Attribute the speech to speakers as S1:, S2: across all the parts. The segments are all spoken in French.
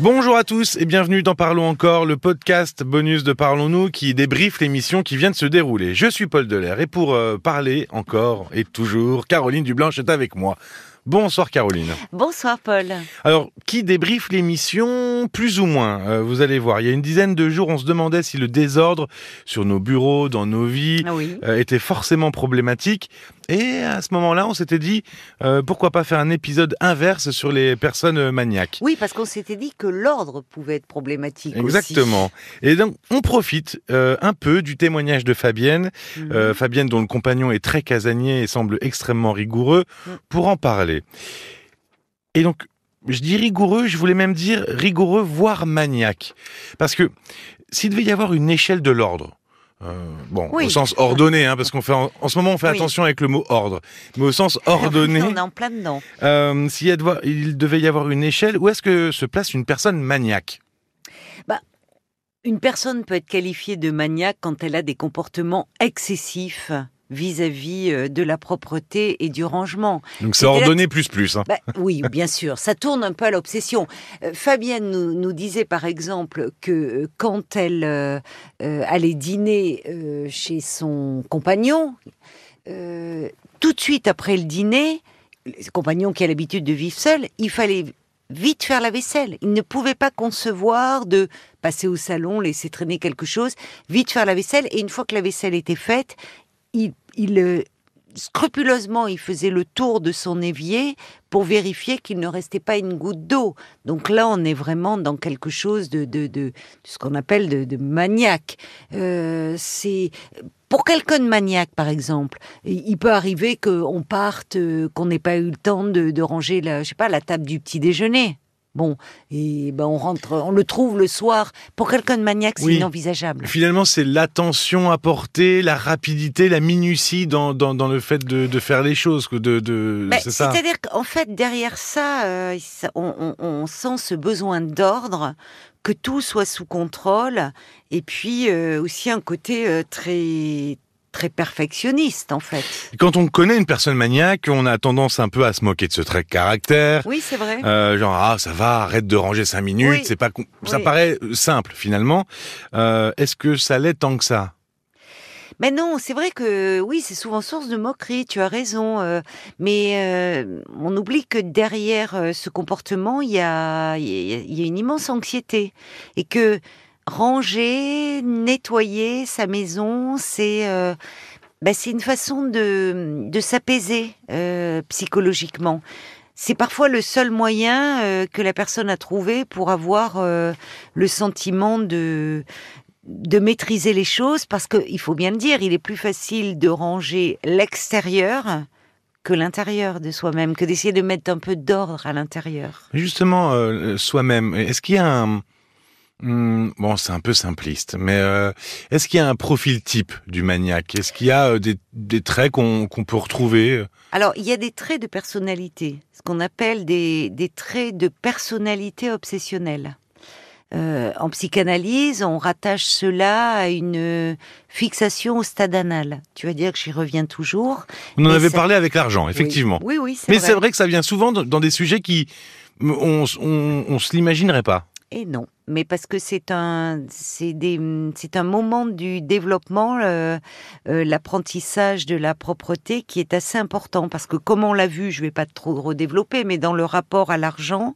S1: Bonjour à tous et bienvenue dans Parlons encore, le podcast bonus de Parlons-nous qui débriefe l'émission qui vient de se dérouler. Je suis Paul Delair et pour euh, parler encore et toujours, Caroline Dublanche est avec moi. Bonsoir Caroline.
S2: Bonsoir Paul.
S1: Alors, qui débriefe l'émission? Plus ou moins, euh, vous allez voir. Il y a une dizaine de jours, on se demandait si le désordre sur nos bureaux, dans nos vies,
S2: Ah oui.
S1: euh, était forcément problématique. Et à ce moment-là, on s'était dit, euh, pourquoi pas faire un épisode inverse sur les personnes euh, maniaques
S2: Oui, parce qu'on s'était dit que l'ordre pouvait être problématique.
S1: Exactement. Et donc, on profite euh, un peu du témoignage de Fabienne, euh, Fabienne dont le compagnon est très casanier et semble extrêmement rigoureux,
S2: Mm.
S1: pour en parler. Et donc, je dis rigoureux, je voulais même dire rigoureux, voire maniaque. Parce que s'il devait y avoir une échelle de l'ordre, euh, bon,
S2: Oui.
S1: au sens ordonné, hein, parce qu'on fait en, en ce moment on fait
S2: Oui.
S1: attention avec le mot ordre, mais au sens ordonné,
S2: On est en plein dedans.
S1: euh, s'il il devait y avoir une échelle, où est-ce que se place une personne maniaque?
S2: Une personne peut être qualifiée de maniaque quand elle a des comportements excessifs vis-à-vis euh, de la propreté et du rangement.
S1: Donc c'est ordonné plus plus. Hein.
S2: Bah, oui, bien sûr, ça tourne un peu à l'obsession. Euh, Fabienne nous, nous disait par exemple que euh, quand elle euh, allait dîner euh, chez son compagnon, euh, tout de suite après le dîner, le compagnon qui a l'habitude de vivre seul, il fallait vite faire la vaisselle. Il ne pouvait pas concevoir de passer au salon, laisser traîner quelque chose, vite faire la vaisselle. Et une fois que la vaisselle était faite, il, il, euh, scrupuleusement, il faisait le tour de son évier pour vérifier qu'il ne restait pas une goutte d'eau. Donc là, on est vraiment dans quelque chose de, de, de, de ce qu'on appelle de, de maniaque. Euh, c'est pour quelqu'un de maniaque, par exemple, il peut arriver qu'on parte, euh, qu'on n'ait pas eu le temps de, de ranger, la, je sais pas, la table du petit déjeuner. Bon, et ben on rentre, on le trouve le soir. Pour quelqu'un de maniaque, c'est
S1: Oui.
S2: inenvisageable.
S1: Finalement, c'est l'attention apportée, la rapidité, la minutie dans, dans, dans le fait de, de faire les choses. que De, de,
S2: Ben. C'est-à-dire qu'en fait, derrière ça, euh, ça- on, on- on sent ce besoin d'ordre, que tout soit sous contrôle, et puis euh, aussi un côté euh, très très perfectionniste, en fait.
S1: Quand on connaît une personne maniaque, on a tendance un peu à se moquer de ce trait de caractère.
S2: Oui, c'est vrai.
S1: Euh, genre ah ça va arrête de ranger cinq minutes
S2: Oui.
S1: c'est pas ça paraît euh, simple finalement Euh, est-ce que ça l'est tant que ça?
S2: Mais non, c'est vrai que oui, c'est souvent source de moquerie, tu as raison. euh, mais euh, on oublie que derrière euh, ce comportement, il y a, y a une immense anxiété. Et que ranger, nettoyer sa maison, c'est euh, bah, une façon de, de s'apaiser euh, psychologiquement. C'est parfois le seul moyen euh, que la personne a trouvé pour avoir le sentiment de de maîtriser les choses parce que il faut bien le dire, il est plus facile de ranger l'extérieur que l'intérieur de soi-même, que d'essayer de mettre un peu d'ordre à l'intérieur.
S1: justement soi-même est-ce qu'il y a un Hmm, bon c'est un peu simpliste mais euh, est-ce qu'il y a un profil type du maniaque? Est-ce qu'il y a euh, des, des traits qu'on peut retrouver
S2: Alors, il y a des traits de personnalité, ce qu'on appelle des, des traits de personnalité obsessionnelle. Euh, en psychanalyse, on rattache cela à une fixation au stade anal. Tu vas dire que j'y reviens toujours.
S1: on en avait
S2: ça-
S1: parlé avec l'argent effectivement
S2: Oui, oui, oui,
S1: mais c'est vrai que ça vient souvent dans, dans des sujets qui on, on, on se l'imaginerait pas
S2: Et non, mais parce que c'est un, c'est un moment du développement, euh, euh, l'apprentissage de la propreté qui est assez important parce que comme on l'a vu, je vais pas trop redévelopper, mais dans le rapport à l'argent,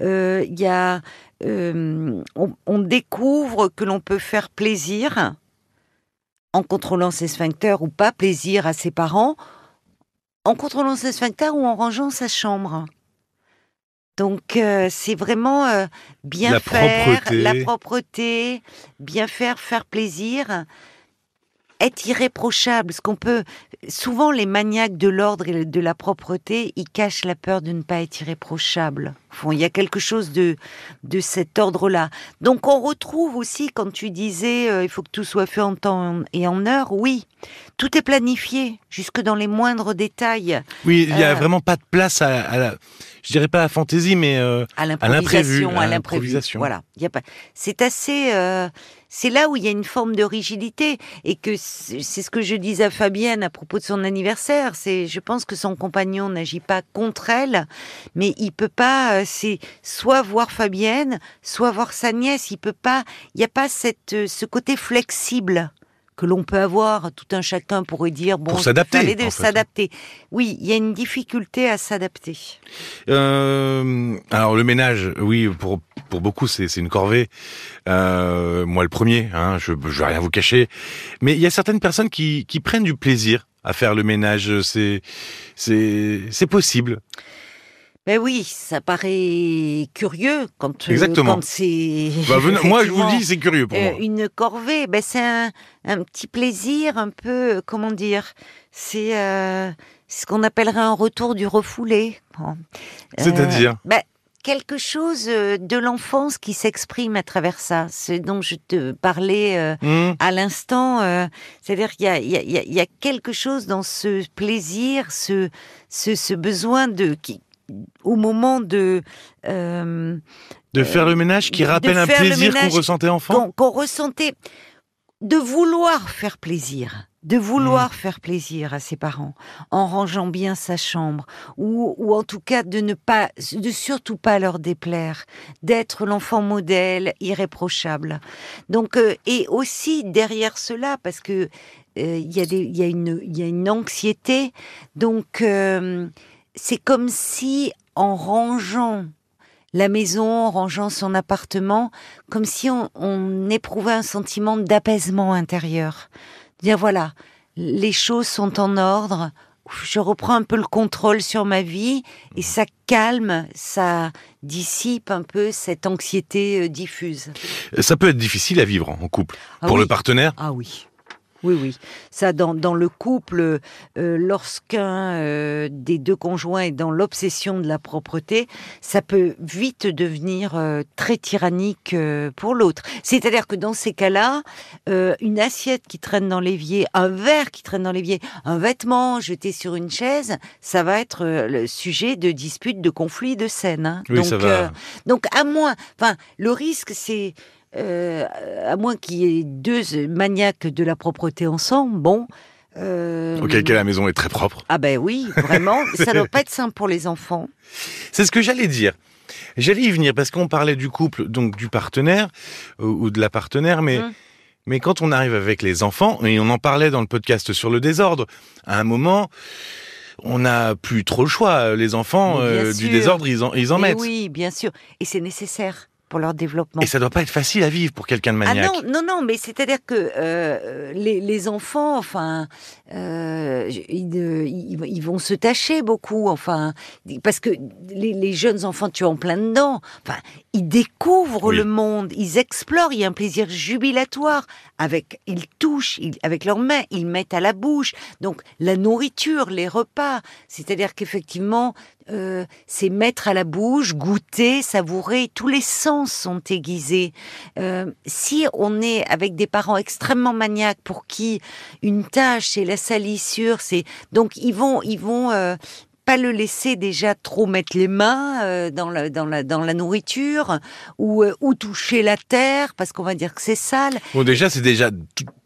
S2: euh, il y a, on découvre que l'on peut faire plaisir en contrôlant ses sphincters ou pas plaisir à ses parents, en contrôlant ses sphincters ou en rangeant sa chambre. Donc euh, c'est vraiment euh, bien
S1: La
S2: faire,
S1: propreté.
S2: la propreté, bien faire, faire plaisir, être irréprochable. Ce qu'on peut souvent les maniaques de l'ordre et de la propreté, ils cachent la peur de ne pas être irréprochable. Fond, il y a quelque chose de de cet ordre-là. Donc on retrouve aussi quand tu disais euh, il faut que tout soit fait en temps et en heure. Oui, tout est planifié jusque dans les moindres détails.
S1: oui il y a
S2: Euh.
S1: vraiment pas de place à, à la je dirais pas à la fantaisie mais euh,
S2: à
S1: l'imprévu,
S2: l'improvisation,
S1: à l'improvisation.
S2: Voilà, il y a pas. C'est assez. c'est là où il y a une forme de rigidité et que c'est c'est ce que je disais à Fabienne à propos de son anniversaire. C'est, je pense que son compagnon n'agit pas contre elle, mais il peut pas. Euh, c'est soit voir Fabienne, soit voir sa nièce. Il peut pas, il n'y a pas cette, euh, ce côté flexible que l'on peut avoir. Tout un chacun pourrait dire bon,
S1: Pour s'adapter, fait.
S2: s'adapter. Oui, il y a une difficulté à s'adapter.
S1: Euh, alors le ménage, oui, pour pour beaucoup c'est c'est une corvée. Euh, moi le premier, hein, je je vais rien vous cacher. Mais il y a certaines personnes qui qui prennent du plaisir à faire le ménage. C'est c'est c'est possible.
S2: Ben oui, ça paraît curieux quand, euh,
S1: Exactement.
S2: quand c'est.
S1: Bah, moi je vous le dis, c'est curieux pour
S2: euh,
S1: moi.
S2: une corvée, ben c'est un, un petit plaisir un peu, euh, comment dire, c'est euh, ce qu'on appellerait un retour du refoulé. Bon. Euh,
S1: C'est-à-dire?
S2: ben, quelque chose de l'enfance qui s'exprime à travers ça. C'est dont je te parlais euh,
S1: Hmm.
S2: à l'instant. euh, C'est-à-dire qu'il y a, il y, a, il y a- il y a quelque chose dans ce plaisir, ce, ce, ce besoin de qui, au moment de euh,
S1: De faire le ménage qui rappelle un plaisir qu'on ressentait enfant.
S2: qu'on ressentait de vouloir faire plaisir, de vouloir
S1: Mm.
S2: faire plaisir à ses parents en rangeant bien sa chambre ou, ou en tout cas de ne pas, de surtout pas leur déplaire, d'être l'enfant modèle irréprochable. Donc euh, et aussi derrière cela parce que euh, il y a des, il y a une, il y a une anxiété. Donc euh, c'est comme si en rangeant la maison, en rangeant son appartement, comme si on, on éprouvait un sentiment d'apaisement intérieur. Dire voilà, les choses sont en ordre, je reprends un peu le contrôle sur ma vie et ça calme, ça dissipe un peu cette anxiété euh, diffuse.
S1: Ça peut être difficile à vivre en couple.
S2: Ah
S1: pour
S2: oui.
S1: le partenaire,
S2: Ah oui. Oui, oui. Ça, dans, dans le couple, euh, lorsqu'un euh, des deux conjoints est dans l'obsession de la propreté, ça peut vite devenir euh, très tyrannique pour l'autre. C'est-à-dire que dans ces cas-là, une assiette qui traîne dans l'évier, un verre qui traîne dans l'évier, un vêtement jeté sur une chaise, ça va être le sujet de disputes, de conflits, de scènes. hein.
S1: oui, ça va.
S2: euh, donc à moins, enfin, le risque c'est euh, à moins qu'il y ait deux maniaques de la propreté ensemble, bon. Euh,
S1: Auquel cas la maison est très propre.
S2: Ah ben oui, vraiment, ça doit pas être simple pour les enfants.
S1: C'est ce que j'allais dire. J'allais y venir parce qu'on parlait du couple, donc du partenaire euh, ou de la partenaire, mais
S2: Mm.
S1: mais quand on arrive avec les enfants et on en parlait dans le podcast sur le désordre, à un moment, on n'a plus trop le choix. Les enfants euh, du désordre, ils en ils en mettent.
S2: oui, bien sûr, et c'est nécessaire pour leur développement.
S1: Et ça doit pas être facile à vivre pour quelqu'un de
S2: Ah
S1: maniaque.
S2: non, non, non, mais c'est-à-dire que euh, les, les enfants, enfin, euh, ils, euh, ils, ils vont se tâcher beaucoup, enfin, parce que les, les jeunes enfants, tu es en plein dedans. Enfin, ils découvrent
S1: Oui.
S2: le monde, ils explorent. Il y a un plaisir jubilatoire avec, ils touchent, ils- avec leurs mains, ils mettent à la bouche. Donc la nourriture, les repas, c'est-à-dire qu'effectivement, euh, c'est mettre à la bouche, goûter, savourer. Tous les sens sont aiguisés. Euh, si on est avec des parents extrêmement maniaques pour qui une tâche c'est la salissure, c'est donc ils vont ils vont euh, pas le laisser déjà trop mettre les mains dans la dans la dans la nourriture ou ou toucher la terre parce qu'on va dire que c'est sale.
S1: Bon, déjà, c'est déjà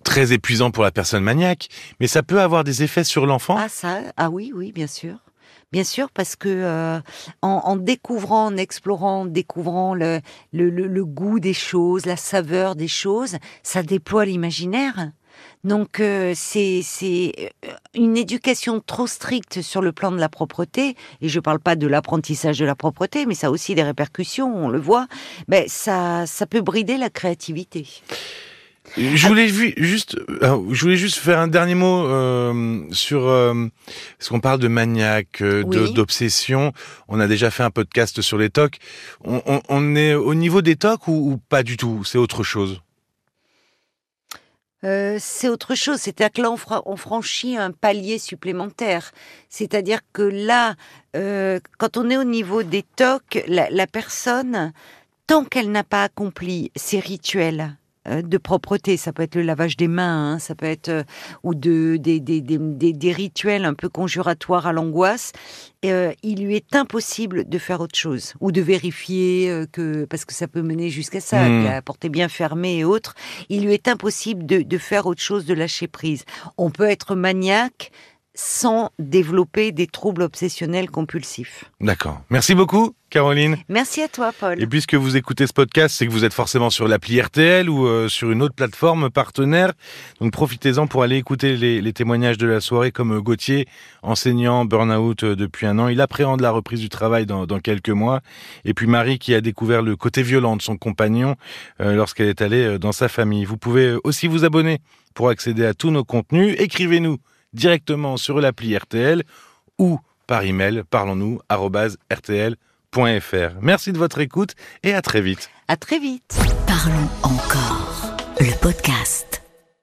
S1: très épuisant pour la personne maniaque, mais ça peut avoir des effets sur l'enfant.
S2: Ah ça ah oui oui bien sûr. Bien sûr, parce que euh, en, en découvrant, en explorant, en découvrant le, le, le- goût des choses, la saveur des choses, ça déploie l'imaginaire. Donc euh, c'est euh, une éducation trop stricte sur le plan de la propreté, et je parle pas de l'apprentissage de la propreté, mais ça a aussi des répercussions, on le voit. Ben ça ça peut brider la créativité.
S1: Je voulais juste, euh, je voulais juste faire un dernier mot euh, sur euh, parce qu'on parle de maniaque, euh,
S2: Oui.
S1: d'obsession. On a déjà fait un podcast sur les tocs. On, on- on est au niveau des tocs ou, ou pas du tout? C'est autre chose?
S2: Euh, c'est autre chose. C'est-à-dire que là, on, fra- on franchit un palier supplémentaire. C'est-à-dire que là, euh, quand on est au niveau des tocs, la, la personne, tant qu'elle n'a pas accompli ses rituels de propreté, ça peut être le lavage des mains, hein, ça peut être euh, ou de des, des, des, des- rituels un peu conjuratoires à l'angoisse, euh, il lui est impossible de faire autre chose ou de vérifier euh, que parce que ça peut mener jusqu'à ça, que la porte est bien fermée et autres. Il lui est impossible de, de faire autre chose, de lâcher prise. On peut être maniaque sans développer des troubles obsessionnels compulsifs.
S1: D'accord. Merci beaucoup, Caroline.
S2: Merci à toi, Paul.
S1: Et puisque vous écoutez ce podcast, c'est que vous êtes forcément sur l'appli RTL ou euh, sur une autre plateforme partenaire. Donc profitez-en pour aller écouter les, témoignages de la soirée, comme euh, Gauthier, enseignant burn-out euh, depuis un an. Il appréhende la reprise du travail dans, quelques mois. Et puis Marie qui a découvert le côté violent de son compagnon lorsqu'elle est allée dans sa famille. Vous pouvez aussi vous abonner pour accéder à tous nos contenus. Écrivez-nous directement sur l'appli RTL ou par email parlons-nous rtl.fr. Merci de votre écoute et à très vite.
S2: À très vite.
S3: Parlons encore. Le podcast.